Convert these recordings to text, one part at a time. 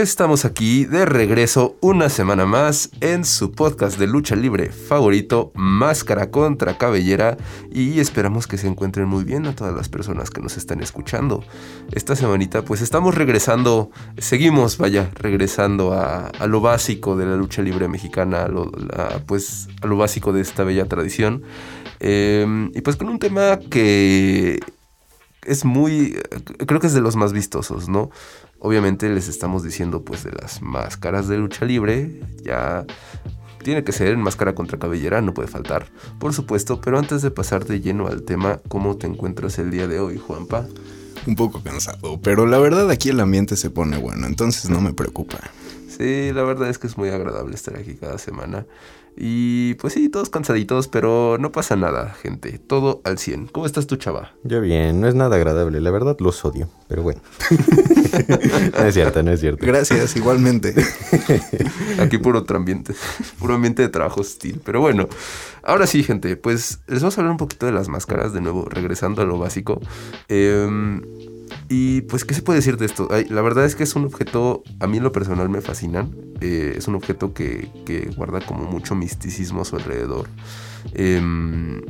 Estamos aquí de regreso una semana más en su podcast de lucha libre favorito, Máscara contra Cabellera, y esperamos que se encuentren muy bien a todas las personas que nos están escuchando. Esta semanita pues estamos regresando, seguimos, vaya, regresando a, lo básico de la lucha libre mexicana, pues a lo básico de esta bella tradición. Em, y pues con un tema que es muy, creo que es de los más vistosos, ¿no? Obviamente les estamos diciendo pues de las máscaras de lucha libre, ya tiene que ser en máscara contra cabellera, no puede faltar, por supuesto, pero antes de pasar de lleno al tema, ¿cómo te encuentras el día de hoy, Juanpa? Un poco cansado, pero la verdad aquí el ambiente se pone bueno, entonces no me preocupa. Sí, la verdad es que es muy agradable estar aquí cada semana. Y pues sí, todos cansaditos, pero no pasa nada, gente. Todo al 100. ¿Cómo estás tú, chava? Yo bien, no es nada agradable. La verdad los odio, pero bueno. no es cierto, no es cierto. Gracias, igualmente. Aquí puro otro ambiente. Puro ambiente de trabajo hostil. Pero bueno, ahora sí, gente. Pues les vamos a hablar un poquito de las máscaras. De nuevo, regresando a lo básico. Eh y pues, ¿qué se puede decir de esto? la verdad es que es un objeto, a mí en lo personal me fascinan. Eh, es un objeto que, guarda como mucho misticismo a su alrededor. Em,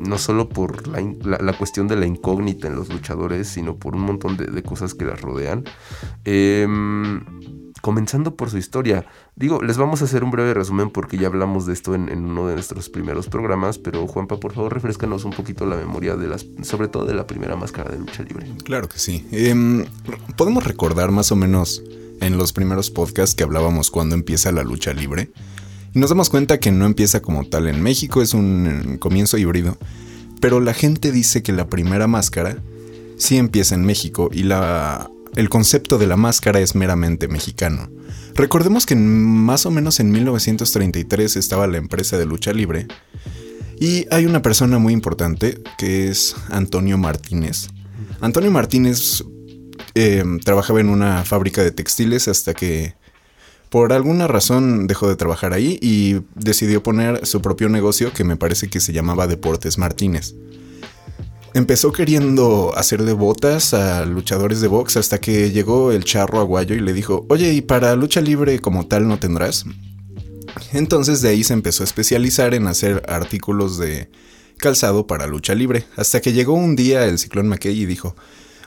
no solo por la, cuestión de la incógnita en los luchadores, sino por un montón de, de cosas que las rodean. Eh, comenzando por su historia. Digo, les vamos a hacer un breve resumen porque ya hablamos de esto en, uno de nuestros primeros programas, pero Juanpa, por favor, refrescanos un poquito la memoria de las, sobre todo de la primera máscara de lucha libre. Claro que sí. Em, podemos recordar más o menos en los primeros podcasts que hablábamos cuando empieza la lucha libre. Y nos damos cuenta que no empieza como tal en México, es un comienzo híbrido. Pero la gente dice que la primera máscara sí empieza en México y la el concepto de la máscara es meramente mexicano. Recordemos que más o menos en 1933 estaba la empresa de lucha libre y hay una persona muy importante que es Antonio Martínez. Antonio Martínez eh, trabajaba en una fábrica de textiles hasta que por alguna razón dejó de trabajar ahí y decidió poner su propio negocio que me parece que se llamaba Deportes Martínez. Empezó queriendo hacer de botas a luchadores de box hasta que llegó el charro aguayo y le dijo, oye, ¿y para lucha libre como tal no tendrás? Entonces de ahí se empezó a especializar en hacer artículos de calzado para lucha libre, hasta que llegó un día el ciclón McKay y dijo,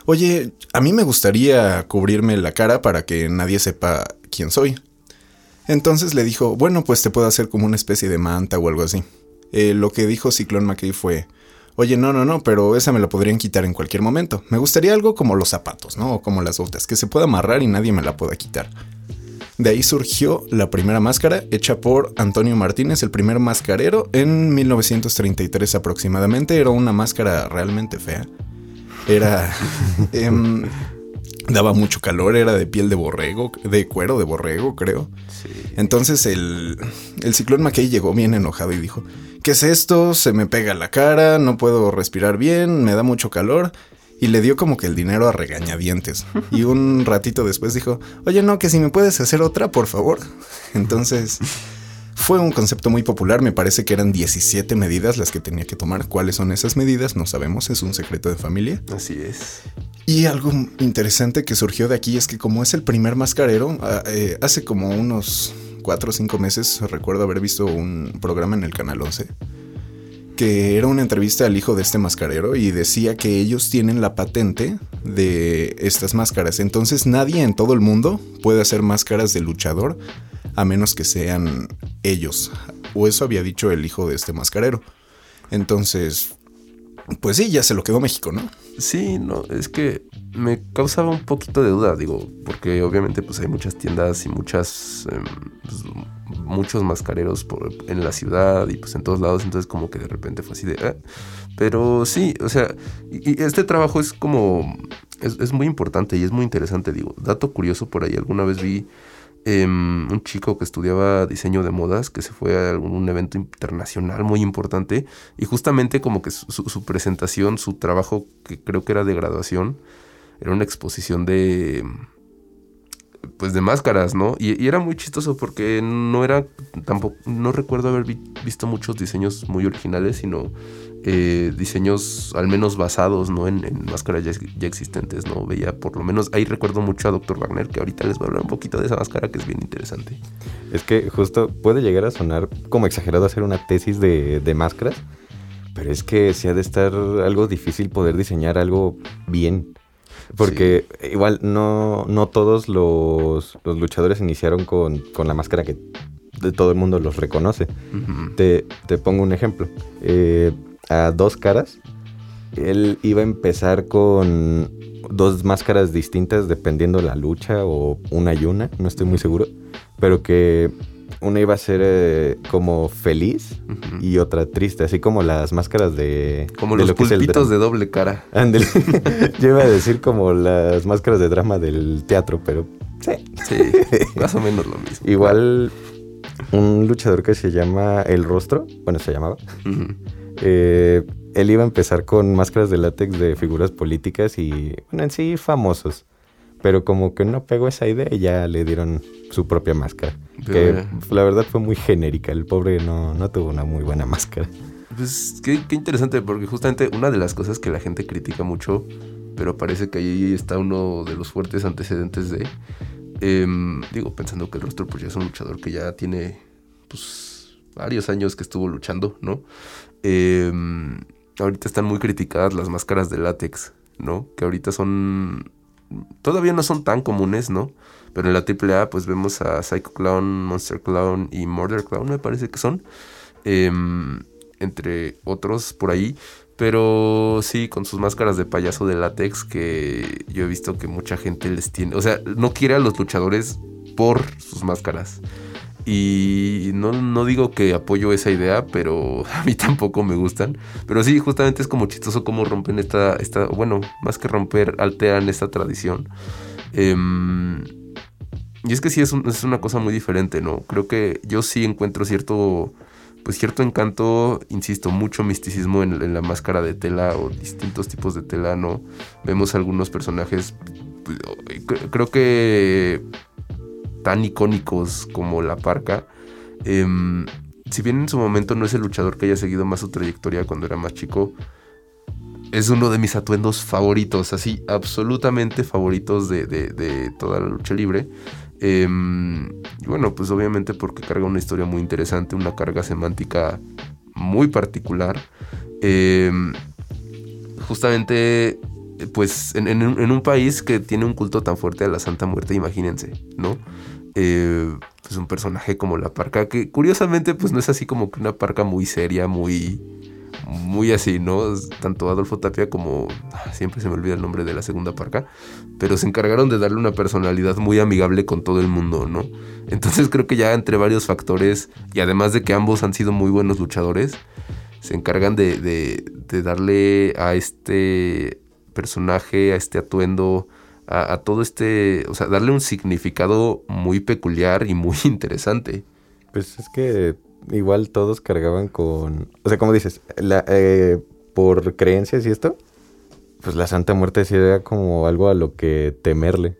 oye, a mí me gustaría cubrirme la cara para que nadie sepa quién soy. Entonces le dijo, bueno, pues te puedo hacer como una especie de manta o algo así. Eh, lo que dijo Ciclón McKay fue, Oye, no, no, no, pero esa me la podrían quitar en cualquier momento. Me gustaría algo como los zapatos, ¿no? O como las botas, que se pueda amarrar y nadie me la pueda quitar. De ahí surgió la primera máscara, hecha por Antonio Martínez, el primer mascarero, en 1933 aproximadamente. Era una máscara realmente fea. Era... Em, daba mucho calor, era de piel de borrego, de cuero de borrego, creo. Entonces el, el ciclón Mackay llegó bien enojado y dijo, ¿qué es esto? Se me pega la cara, no puedo respirar bien, me da mucho calor. Y le dio como que el dinero a regañadientes. Y un ratito después dijo, oye, no, que si me puedes hacer otra, por favor. Entonces, fue un concepto muy popular, me parece que eran 17 medidas las que tenía que tomar. ¿Cuáles son esas medidas? No sabemos, es un secreto de familia. Así es. Y algo interesante que surgió de aquí es que como es el primer mascarero, ah, eh, hace como unos cuatro o cinco meses recuerdo haber visto un programa en el Canal 11 que era una entrevista al hijo de este mascarero y decía que ellos tienen la patente de estas máscaras. Entonces nadie en todo el mundo puede hacer máscaras de luchador a menos que sean ellos. O eso había dicho el hijo de este mascarero. Entonces, pues sí, ya se lo quedó México, ¿no? Sí, no, es que me causaba un poquito de duda, digo, porque obviamente pues hay muchas tiendas y muchas, em, pues, muchos mascareros en la ciudad y pues en todos lados, entonces como que de repente fue así de... Ah". Pero sí, o sea, y, este trabajo es como, es muy importante y es muy interesante, digo, dato curioso por ahí, alguna vez vi Em, un chico que estudiaba diseño de modas, que se fue a algún evento internacional muy importante, y justamente como que su, presentación, su trabajo, que creo que era de graduación, era una exposición de... pues de máscaras, ¿no? Y, era muy chistoso porque no era tampoco, no recuerdo haber vi- visto muchos diseños muy originales, sino eh, diseños al menos basados, ¿no? En, máscaras ya, existentes, ¿no? Veía por lo menos, ahí recuerdo mucho a Dr. Wagner, que ahorita les voy a hablar un poquito de esa máscara que es bien interesante. Es que justo puede llegar a sonar como exagerado hacer una tesis de, de máscaras, pero es que sí ha de estar algo difícil poder diseñar algo bien. Porque igual no, no todos los, los luchadores iniciaron con, con la máscara que de todo el mundo los reconoce. Te, te pongo un ejemplo. Eh, a dos caras, él iba a empezar con dos máscaras distintas dependiendo la lucha o una y una, no estoy muy seguro. Pero que una iba a ser eh, como feliz y otra triste, así como las máscaras de... Como de los lo pulpitos de doble cara. Ándale. Yo iba a decir como las máscaras de drama del teatro, pero sí. Sí, más o menos lo mismo. Igual un luchador que se llama El Rostro, bueno, se llamaba, eh, él iba a empezar con máscaras de látex de figuras políticas y, bueno, en sí famosos. Pero como que no pegó esa idea y ya le dieron su propia máscara. Pero que la verdad fue muy genérica. El pobre no, no tuvo una muy buena máscara. Pues qué, qué interesante, porque justamente una de las cosas que la gente critica mucho, pero parece que ahí está uno de los fuertes antecedentes de. em, digo, pensando que el rostro pues ya es un luchador que ya tiene pues varios años que estuvo luchando, ¿no? Em, ahorita están muy criticadas las máscaras de látex, ¿no? Que ahorita son. Todavía no son tan comunes, ¿no? Pero en la AAA pues vemos a Psycho Clown, Monster Clown y Murder Clown, me parece que son. Em, entre otros por ahí. Pero sí, con sus máscaras de payaso de látex que yo he visto que mucha gente les tiene. O sea, no quiere a los luchadores por sus máscaras. Y no, no digo que apoyo esa idea, pero a mí tampoco me gustan. Pero sí, justamente es como chistoso cómo rompen esta, esta bueno, más que romper, alteran esta tradición. Em, y es que sí, es, es una cosa muy diferente, ¿no? Creo que yo sí encuentro cierto, pues cierto encanto, insisto, mucho misticismo en, la máscara de tela o distintos tipos de tela, ¿no? Vemos algunos personajes, pues, cre- creo que tan icónicos como la parca. Em, si bien en su momento no es el luchador que haya seguido más su trayectoria cuando era más chico, es uno de mis atuendos favoritos, así, absolutamente favoritos de, de- toda la lucha libre. Y bueno, pues obviamente porque carga una historia muy interesante, una carga semántica muy particular. Em, justamente, eh, pues en un país que tiene un culto tan fuerte a la Santa Muerte, imagínense, ¿no? Eh, pues un personaje como la parca, que curiosamente pues no es así como que una parca muy seria, muy muy así, ¿no? Tanto Adolfo Tapia como ah, siempre se me olvida el nombre de la segunda parca, pero se encargaron de darle una personalidad muy amigable con todo el mundo, ¿no? Entonces creo que ya entre varios factores y además de que ambos han sido muy buenos luchadores, se encargan de, de- de darle a este personaje, a este atuendo, a, todo este, o sea, darle un significado muy peculiar y muy interesante. Pues es que igual todos cargaban con... O sea, como dices, la, eh, por creencias y esto, pues la Santa Muerte sí era como algo a lo que temerle.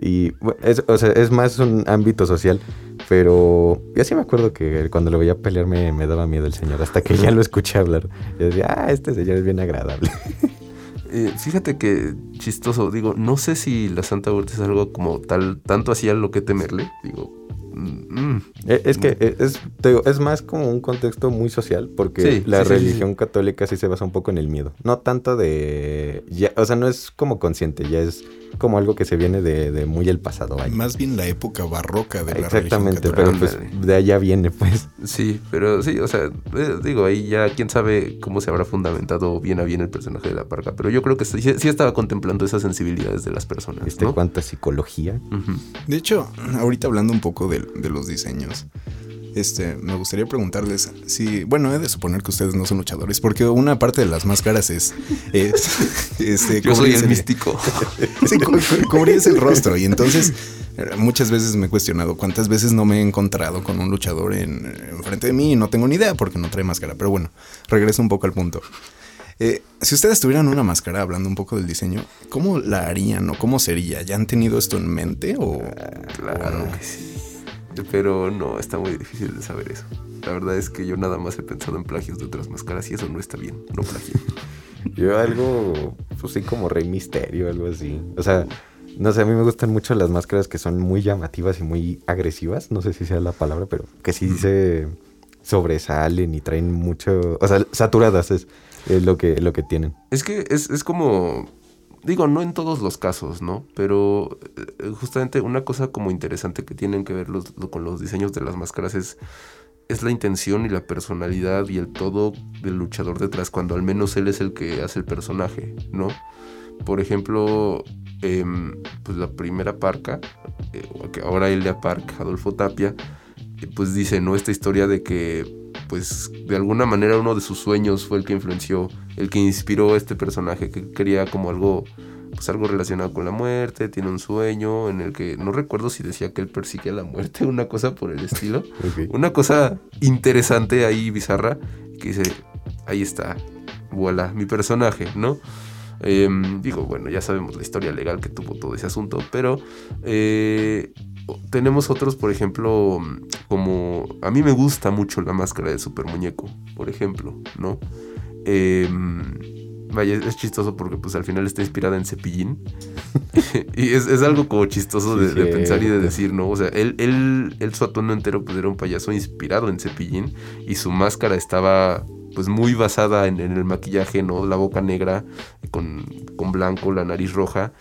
Y es, o sea, es más un ámbito social, pero yo sí me acuerdo que cuando lo veía pelear me, me daba miedo el señor, hasta que ya lo escuché hablar. Yo decía, ah, este señor es bien agradable. Eh, fíjate que chistoso, digo, no sé si la Santa Muerte es algo como tal, tanto así a lo que temerle, digo, mm, mm, Eh, Es que eh, es, te digo, es más como un contexto muy social, porque Sí, la sí, sí, sí, religión católica sí se basa un poco en el miedo. No tanto de... ya- o sea, no es como consciente, ya es como algo que se viene de, de muy el pasado. vaya. Más bien la época barroca de la Exactamente, pero pues de allá viene, pues. sí, pero sí, o sea, eh, digo, ahí ya quién sabe cómo se habrá fundamentado bien a bien el personaje de la parca, pero yo creo que sí, sí estaba contemplando esas sensibilidades de las personas, ¿Viste ¿no? cuánta psicología? De hecho, ahorita hablando un poco de, de los diseños, este, me gustaría preguntarles si, bueno, he de suponer que ustedes no son luchadores, porque una parte de las máscaras es, es este, Yo soy cubrirse- el místico. Sí, cu- cu- cubrirse el rostro. Y entonces, eh, muchas veces me he cuestionado cuántas veces no me he encontrado con un luchador en, frente de mí y no tengo ni idea porque no trae máscara. Pero bueno, regreso un poco al punto. Eh, si ustedes tuvieran una máscara, hablando un poco del diseño, ¿cómo la harían o cómo sería? ¿Ya han tenido esto en mente o...? Claro que sí. Pero no, está muy difícil de saber eso. La verdad es que yo nada más he pensado en plagios de otras máscaras y eso no está bien, no plagio. Yo algo, pues sí, como Rey Misterio, algo así. O sea, no sé, a mí me gustan mucho las máscaras que son muy llamativas y muy agresivas. No sé si sea la palabra, pero que sí se sobresalen y traen mucho. O sea, saturadas es, es lo, que, lo que tienen. Es que es, es como. Digo, no en todos los casos, ¿no? Pero eh, justamente una cosa como interesante que tienen que ver los- lo- con los diseños de las máscaras es, es la intención y la personalidad y el todo del luchador detrás, cuando al menos él es el que hace el personaje, ¿no? Por ejemplo, em, pues la primera parca, eh, que ahora Elia Park, Adolfo Tapia, eh, pues dice, ¿no? Esta historia de que, pues, de alguna manera uno de sus sueños fue el que influenció, el que inspiró a este personaje, que quería como algo, pues algo relacionado con la muerte, tiene un sueño en el que, no recuerdo si decía que él persigue a la muerte, una cosa por el estilo. Una cosa interesante ahí, bizarra, que dice, ahí está, voilà, mi personaje, ¿no? Em, digo, bueno, ya sabemos la historia legal que tuvo todo ese asunto, pero eh, tenemos otros, por ejemplo, como a mí me gusta mucho la máscara del super muñeco, por ejemplo, ¿no? Em, vaya, es chistoso porque pues al final está inspirada en Cepillín. y es, es algo como chistoso de, Sí, de pensar y de decir, ¿no? O sea, él, él, él su atuendo entero pues era un payaso inspirado en Cepillín y su máscara estaba pues muy basada en, en el maquillaje, ¿no? La boca negra con, con blanco, la nariz roja.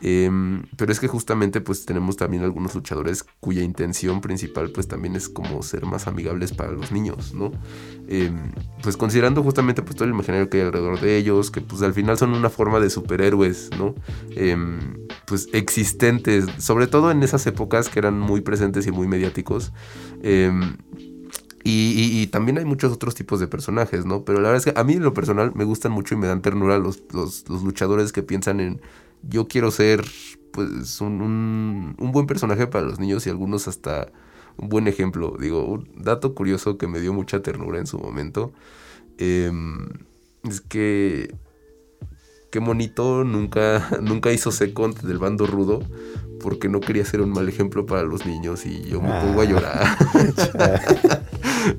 Em, pero es que justamente pues tenemos también algunos luchadores cuya intención principal pues también es como ser más amigables para los niños, ¿no? Em, pues considerando justamente pues todo el imaginario que hay alrededor de ellos, que pues al final son una forma de superhéroes, ¿no? Em, pues existentes, sobre todo en esas épocas que eran muy presentes y muy mediáticos. Y también hay muchos otros tipos de personajes, ¿no? Pero la verdad es que a mí en lo personal me gustan mucho y me dan ternura los, los, los luchadores que piensan en yo quiero ser pues un, un, un buen personaje para los niños y algunos hasta un buen ejemplo. Digo, un dato curioso que me dio mucha ternura en su momento em, es que que Monito nunca, nunca hizo second del bando rudo porque no quería ser un mal ejemplo para los niños y yo me pongo a llorar.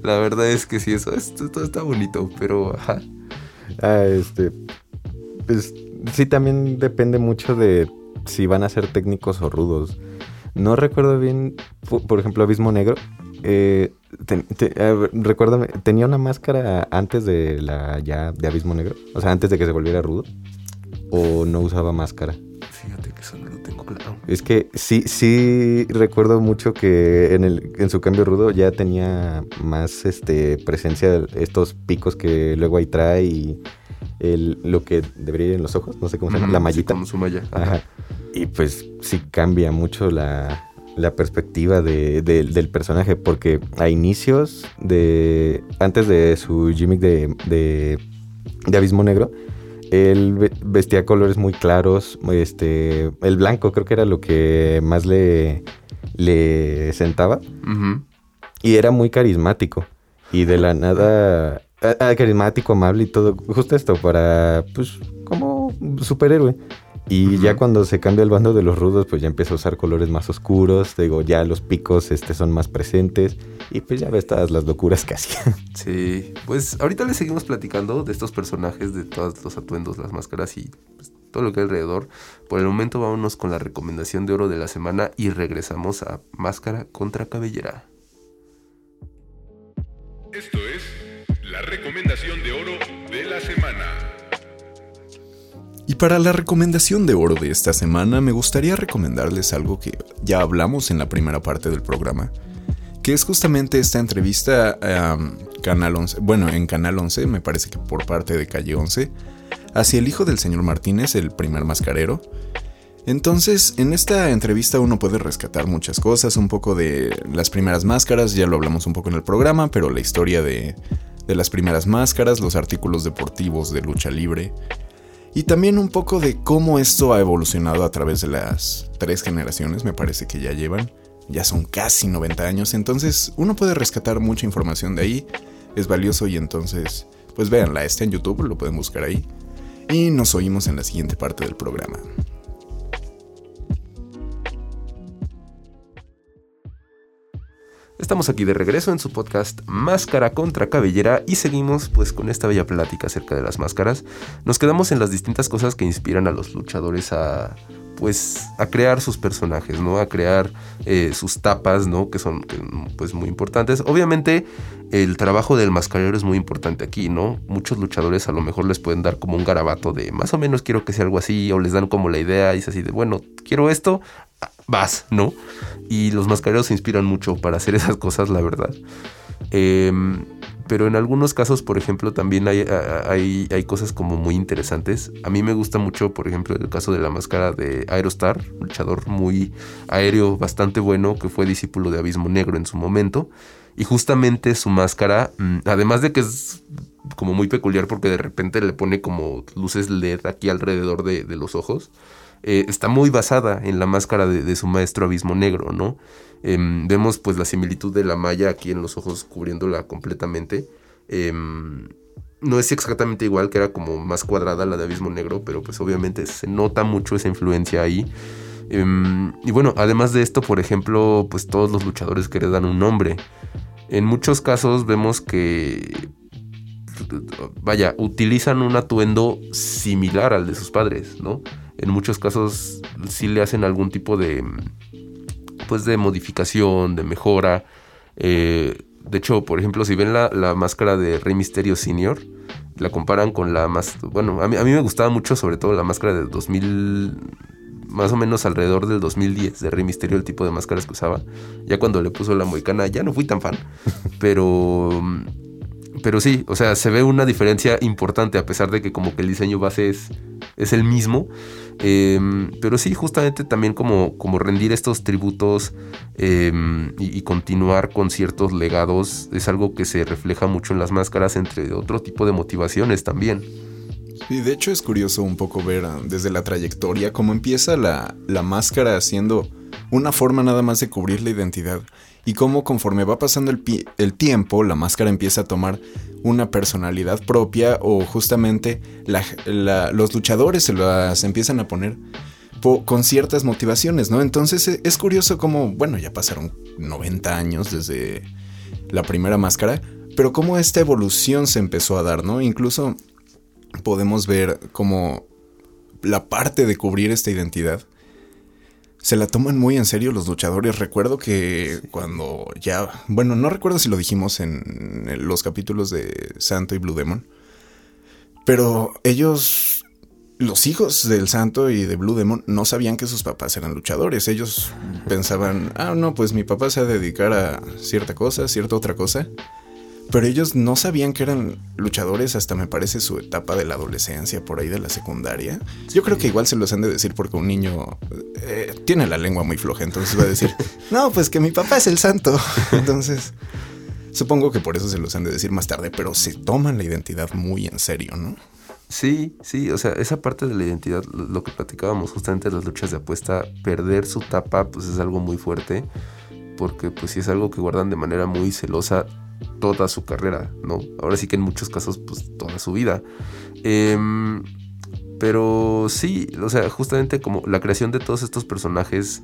La verdad es que sí, eso esto, todo está bonito, pero ajá. Ah, este. Pues sí, también depende mucho de si van a ser técnicos o rudos. No recuerdo bien, por ejemplo, Abismo Negro. eh, te- recuérdame, ¿tenía una máscara antes de la ya de Abismo Negro? O sea, antes de que se volviera rudo. ¿O no usaba máscara? Fíjate que eso no lo tengo claro. Es que sí, sí recuerdo mucho que en, el, en su cambio rudo ya tenía más este presencia estos picos que luego ahí trae y el, lo que debería ir en los ojos, no sé cómo se llama, la sí, mallita. como su malla. Ajá. Y pues sí cambia mucho la, la perspectiva de- de- del personaje, porque a inicios de. Antes de su gimmick de, de, de Abismo Negro, él ve- vestía colores muy claros. Este, el blanco creo que era lo que más le, le sentaba. Y era muy carismático. Y de la nada. Ah, ah, carismático, amable y todo. Justo esto, para. Pues, como superhéroe. Y Ujú. ya cuando se cambia el bando de los rudos, pues ya empieza a usar colores más oscuros. Digo, ya los picos este, son más presentes. Y pues ya ves todas las locuras que hacía. Sí, pues ahorita le seguimos platicando de estos personajes, de todos los atuendos, las máscaras y pues, todo lo que hay alrededor. Por el momento vámonos con la recomendación de oro de la semana y regresamos a Máscara contra Cabellera. Esto es para la recomendación de oro de esta semana me gustaría recomendarles algo que ya hablamos en la primera parte del programa, que es justamente esta entrevista Canal 11, bueno, en Canal 11, me parece que por parte de Calle 11, hacia el hijo del señor Martínez, el primer mascarero. Entonces, en esta entrevista uno puede rescatar muchas cosas, un poco de las primeras máscaras, ya lo hablamos un poco en el programa, pero la historia de, de las primeras máscaras, los artículos deportivos de lucha libre, y también un poco de cómo esto ha evolucionado a través de las tres generaciones, me parece que ya llevan. Ya son casi 90 años, entonces uno puede rescatar mucha información de ahí. Es valioso y entonces, pues véanla, está en YouTube, lo pueden buscar ahí. Y nos oímos en la siguiente parte del programa. Estamos aquí de regreso en su podcast Máscara contra Cabellera y seguimos pues con esta bella plática acerca de las máscaras. Nos quedamos en las distintas cosas que inspiran a los luchadores a pues a crear sus personajes, ¿no? A crear eh, sus tapas, ¿no? Que son pues muy importantes. Obviamente el trabajo del mascarero es muy importante aquí, ¿no? Muchos luchadores a lo mejor les pueden dar como un garabato de más o menos quiero que sea algo así o les dan como la idea y es así de bueno, quiero esto, vas, ¿no? Y los mascareros se inspiran mucho para hacer esas cosas, la verdad. Em, pero en algunos casos, por ejemplo, también hay, hay, hay, cosas como muy interesantes. A mí me gusta mucho, por ejemplo, el caso de la máscara de Aerostar, luchador muy aéreo, bastante bueno, que fue discípulo de Abismo Negro en su momento. Y justamente su máscara, mm, además de que es como muy peculiar porque de repente le pone como luces LED aquí alrededor de, de los ojos, eh, está muy basada en la máscara de, su maestro Abismo Negro, ¿no? Em, vemos pues la similitud de la malla aquí en los ojos cubriéndola completamente. Em, no es exactamente igual, que era como más cuadrada la de Abismo Negro, pero pues obviamente se nota mucho esa influencia ahí. Em, y bueno, además de esto, por ejemplo, pues todos los luchadores que le dan un nombre. En muchos casos vemos que, vaya, utilizan un atuendo similar al de sus padres, ¿no? en muchos casos sí le hacen algún tipo de pues de modificación, de mejora. Eh, de hecho, por ejemplo, si ven la, máscara de Rey Misterio Senior, la comparan con la más... Bueno, a mí, a mí me gustaba mucho sobre todo la máscara de 2000 más o menos alrededor del 2010 de Rey Misterio el tipo de máscaras que usaba. Ya cuando le puso la moicana ya no fui tan fan, pero pero sí, o sea, se ve una diferencia importante a pesar de que como que el diseño base es, es el mismo. Em, pero sí, justamente también como, como rendir estos tributos em, y, continuar con ciertos legados es algo que se refleja mucho en las máscaras, entre otro tipo de motivaciones también. Y de hecho es curioso un poco ver ah, desde la trayectoria cómo empieza la, la máscara siendo una forma nada más de cubrir la identidad y cómo conforme va pasando el, tiempo la máscara empieza a tomar una personalidad propia o justamente los luchadores se las empiezan a poner con ciertas motivaciones, ¿no? Entonces e, es curioso cómo, bueno, ya pasaron 90 años desde la primera máscara, pero cómo esta evolución se empezó a dar, ¿no? Incluso podemos ver cómo la parte de cubrir esta identidad se la toman muy en serio los luchadores. Recuerdo que cuando ya, bueno, no recuerdo si lo dijimos en los capítulos de Santo y Blue Demon, pero ellos, los hijos del Santo y de Blue Demon, no sabían que sus papás eran luchadores. Ellos pensaban, ah, no, pues mi papá se va a dedicar a cierta cosa, cierta otra cosa. Pero ellos no sabían que eran luchadores hasta me parece su etapa de la adolescencia, por ahí de la secundaria. Yo creo que igual se los han de decir porque un niño eh, tiene la lengua muy floja, entonces va a decir, no, pues que mi papá es el santo. Entonces, supongo que por eso se los han de decir más tarde, pero se toman la identidad muy en serio, ¿no? Sí, sí, o sea, esa parte de la identidad, lo que platicábamos justamente en las luchas de apuesta, perder su tapa, pues es algo muy fuerte, porque pues si es algo que guardan de manera muy celosa, toda su carrera, ¿no? Ahora sí que en muchos casos, pues toda su vida. Em, pero sí, o sea, justamente como la creación de todos estos personajes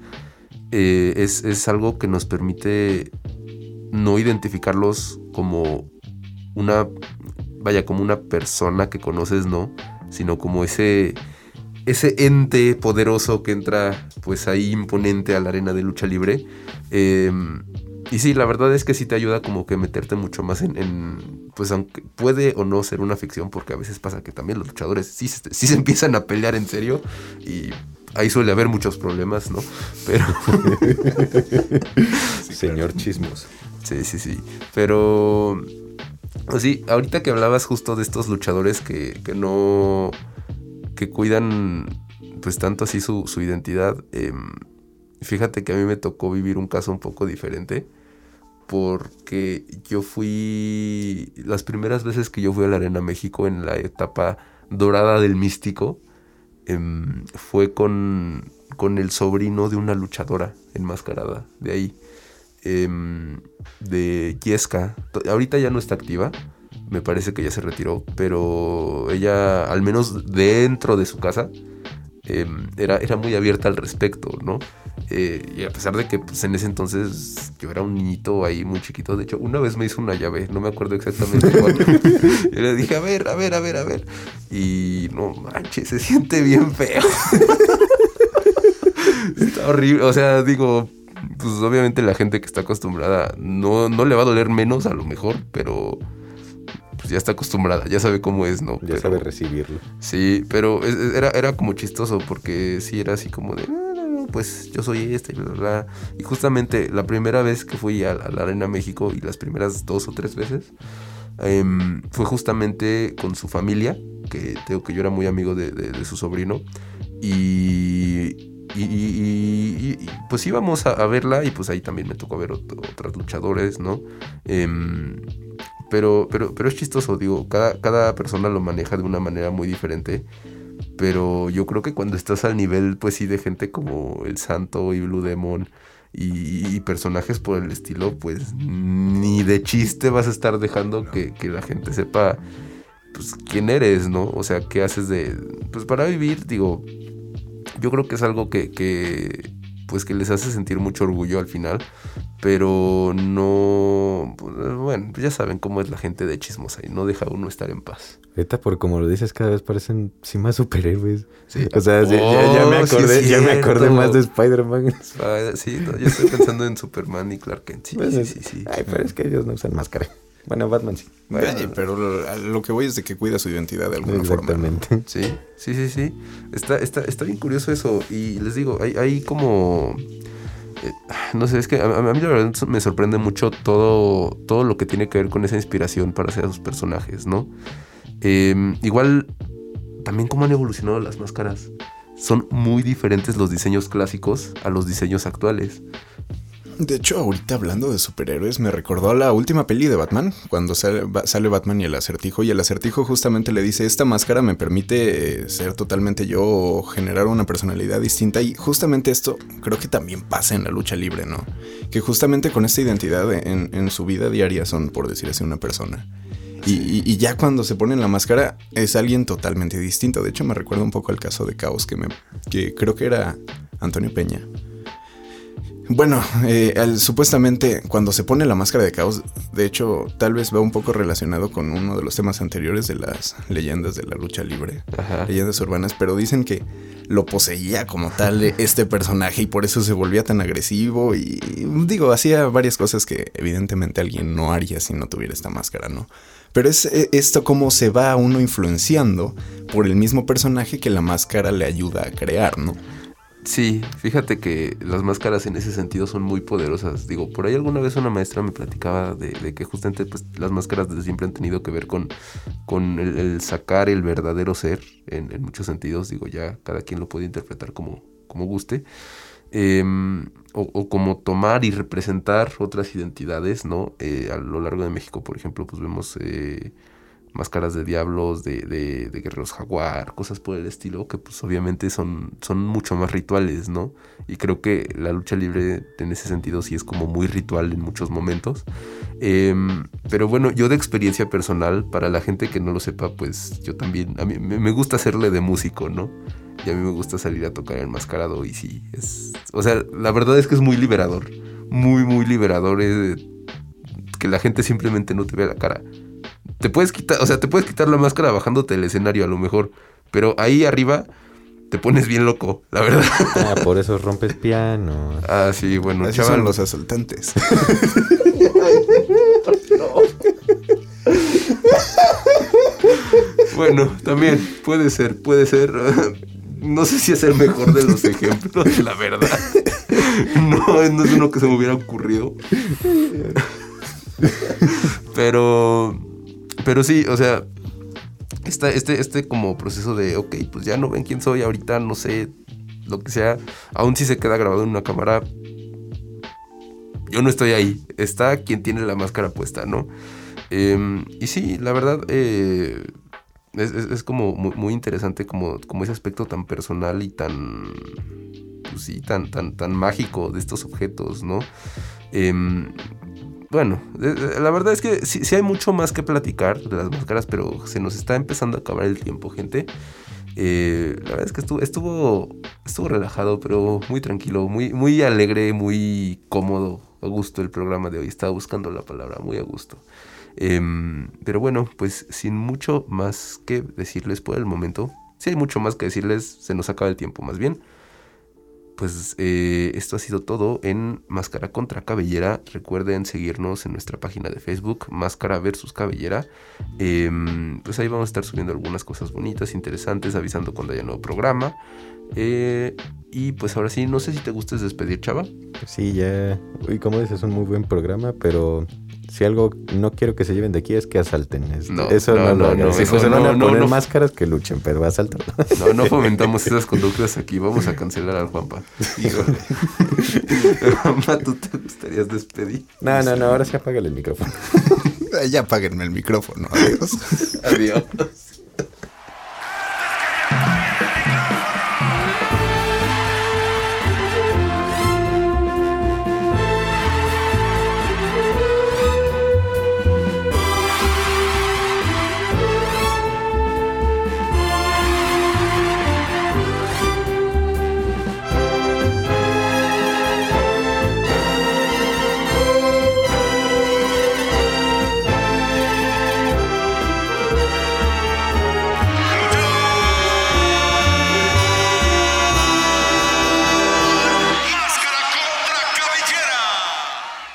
eh, es, es, algo que nos permite no identificarlos como una, vaya, como una persona que conoces, ¿no? Sino como ese, ese ente poderoso que entra pues ahí imponente a la arena de lucha libre. Eh, y sí, la verdad es que sí te ayuda como que meterte mucho más en, pues aunque puede o no ser una ficción, porque a veces pasa que también los luchadores sí, sí se empiezan a pelear en serio y ahí suele haber muchos problemas, ¿no? Pero... Señor chismos. Sí, sí, sí. Pero... Pues sí, ahorita que hablabas justo de estos luchadores que, que no... que cuidan pues tanto así su, su identidad. Eh, Fíjate que a mí me tocó vivir un caso un poco diferente. Porque yo fui. Las primeras veces que yo fui a la Arena México en la etapa dorada del místico. Em, fue con, con el sobrino de una luchadora enmascarada de ahí. Em, de Yesca. Ahorita ya no está activa. me parece que ya se retiró, pero ella, al menos dentro de su casa, em, era, era muy abierta al respecto, ¿no? Eh, y a pesar de que pues, en ese entonces yo era un niñito ahí muy chiquito, de hecho, una vez me hizo una llave, no me acuerdo exactamente cuándo. y le dije, a ver, a ver, a ver, a ver. Y no manches, se siente bien feo. está horrible, o sea, digo, pues obviamente la gente que está acostumbrada no, no le va a doler menos a lo mejor, pero pues ya está acostumbrada, ya sabe cómo es, ¿no? Ya Pero- sabe recibirlo. Sí, pero es- era, era como chistoso porque sí era así como de, "Ah, no, no, pues yo soy este y bla, bla, bla". Y justamente la primera vez que fui a, a la Arena México y las primeras dos o tres veces, em, fue justamente con su familia, que tengo que yo era muy amigo de, de- de su sobrino. Y, y, y- y- y, pues íbamos a, a verla y pues ahí también me tocó ver ot- otras luchadores, ¿no? Em, pero, pero, pero es chistoso, digo, cada, cada persona lo maneja de una manera muy diferente. Pero yo creo que cuando estás al nivel, pues sí, de gente como El Santo y Blue Demon y, personajes por el estilo, pues ni de chiste vas a estar dejando que, que la gente sepa, pues, quién eres, ¿no? O sea, qué haces de... Pues para vivir, digo, yo creo que es algo que, que pues que les hace sentir mucho orgullo al final, pero no, pues, bueno, pues ya saben cómo es la gente de chismosa y no deja uno estar en paz. Ahorita, por como lo dices, cada vez parecen sí más superhéroes. Sí. O sea, sí, ya, ya me Oh, sí acordé, ya me acordé más de Spider-Man. Sí, no, yo estoy pensando en Superman y Clark Kent. Sí, Pues, sí, sí, sí. Ay, pero es que ellos no usan máscara. Bueno, Batman sí. Bueno. Oye, pero lo, que voy es de que cuida su identidad de alguna forma. Sí, sí, sí, sí. Está, está, está bien curioso eso. Y les digo, hay, hay como. No sé, es que a, mí verdad me sorprende mucho todo, todo lo que tiene que ver con esa inspiración para hacer a sus personajes, ¿no? Eh, igual, también cómo han evolucionado las máscaras. Son muy diferentes los diseños clásicos a los diseños actuales. De hecho, ahorita hablando de superhéroes, me recordó a la última peli de Batman, cuando sale, ba- sale Batman y el acertijo, y el acertijo justamente le dice, esta máscara me permite eh, ser totalmente yo o generar una personalidad distinta, y justamente esto creo que también pasa en la lucha libre, ¿no? Que justamente con esta identidad en, en su vida diaria son, por decir así, una persona. Y ya cuando se ponen la máscara es alguien totalmente distinto. De hecho, me recuerda un poco al caso de Caos, que, me, que creo que era Antonio Peña. Bueno, eh, al- supuestamente cuando se pone la máscara de caos, de hecho, tal vez va un poco relacionado con uno de los temas anteriores de las leyendas de la lucha libre, Ajá. leyendas urbanas, pero dicen que lo poseía como tal eh, este personaje y por eso se volvía tan agresivo y digo, hacía varias cosas que evidentemente alguien no haría si no tuviera esta máscara, ¿no? Pero es eh, esto como se va uno influenciando por el mismo personaje que la máscara le ayuda a crear, ¿no? Sí, fíjate que las máscaras en ese sentido son muy poderosas. Digo, por ahí alguna vez una maestra me platicaba de, que justamente pues, las máscaras desde siempre han tenido que ver con, con el, sacar el verdadero ser en, en muchos sentidos. Digo, ya cada quien lo puede interpretar como, como guste. Em, o, o como tomar y representar otras identidades, ¿no? Eh, a lo largo de México, por ejemplo, pues vemos eh, máscaras de diablos, de, de- de guerreros jaguar, cosas por el estilo, que pues obviamente son, son mucho más rituales, ¿no? Y creo que la lucha libre en ese sentido sí es como muy ritual en muchos momentos. Em, pero bueno, yo de experiencia personal, para la gente que no lo sepa, pues yo también, a mí me gusta hacerle de músico, ¿no? Y a mí me gusta salir a tocar enmascarado y sí, es... O sea, la verdad es que es muy liberador. Muy, muy liberador. eh, que la gente simplemente no te vea la cara. Te puedes quitar, o sea, te puedes quitar la máscara bajándote el escenario a lo mejor. Pero ahí arriba te pones bien loco, la verdad. Ah, por eso rompes piano. Ah, sí, bueno, Así chaval. son los asaltantes. Bueno, también puede ser, puede ser. No sé si es el mejor de los ejemplos, la verdad. No, no es uno que se me hubiera ocurrido. Pero, pero sí, o sea, esta- este, este como proceso de, ok, pues ya no ven quién soy ahorita, no sé, lo que sea, aún si se queda grabado en una cámara, yo no estoy ahí, está quien tiene la máscara puesta, ¿no? Em, y sí, la verdad, eh, es, es- como muy, interesante como, como ese aspecto tan personal y tan, pues sí, tan, tan, tan mágico de estos objetos, ¿no? Em, bueno, eh, eh, la verdad es que sí, hay mucho más que platicar de las máscaras, pero se nos está empezando a acabar el tiempo, gente. Eh, la verdad es que estuvo, estuvo, estuvo relajado, pero muy tranquilo, muy, muy alegre, muy cómodo, a gusto el programa de hoy. Estaba buscando la palabra, muy a gusto. Em, pero bueno, pues sin mucho más que decirles por el momento, si hay mucho más que decirles, se nos acaba el tiempo más bien. Pues eh, esto ha sido todo en Máscara contra Cabellera. Recuerden seguirnos en nuestra página de Facebook, Máscara versus Cabellera. Em, pues ahí vamos a estar subiendo algunas cosas bonitas, interesantes, avisando cuando haya nuevo programa. Eh, y pues ahora sí, no sé si te gustes despedir, chava. Sí, ya. Y como dices, es un muy buen programa, pero si algo no quiero que se lleven de aquí es que asalten. No, eso no, no, lo hagan. no, Si van no, a no, poner no. máscaras que luchen, pero asalten. No, no fomentamos esas conductas aquí. Vamos a cancelar al Juanpa. Híjole. Juanpa, ¿tú te gustarías despedir? No, no, no, ahora sí apágale el micrófono. Ya apáguenme el micrófono, adiós. Adiós.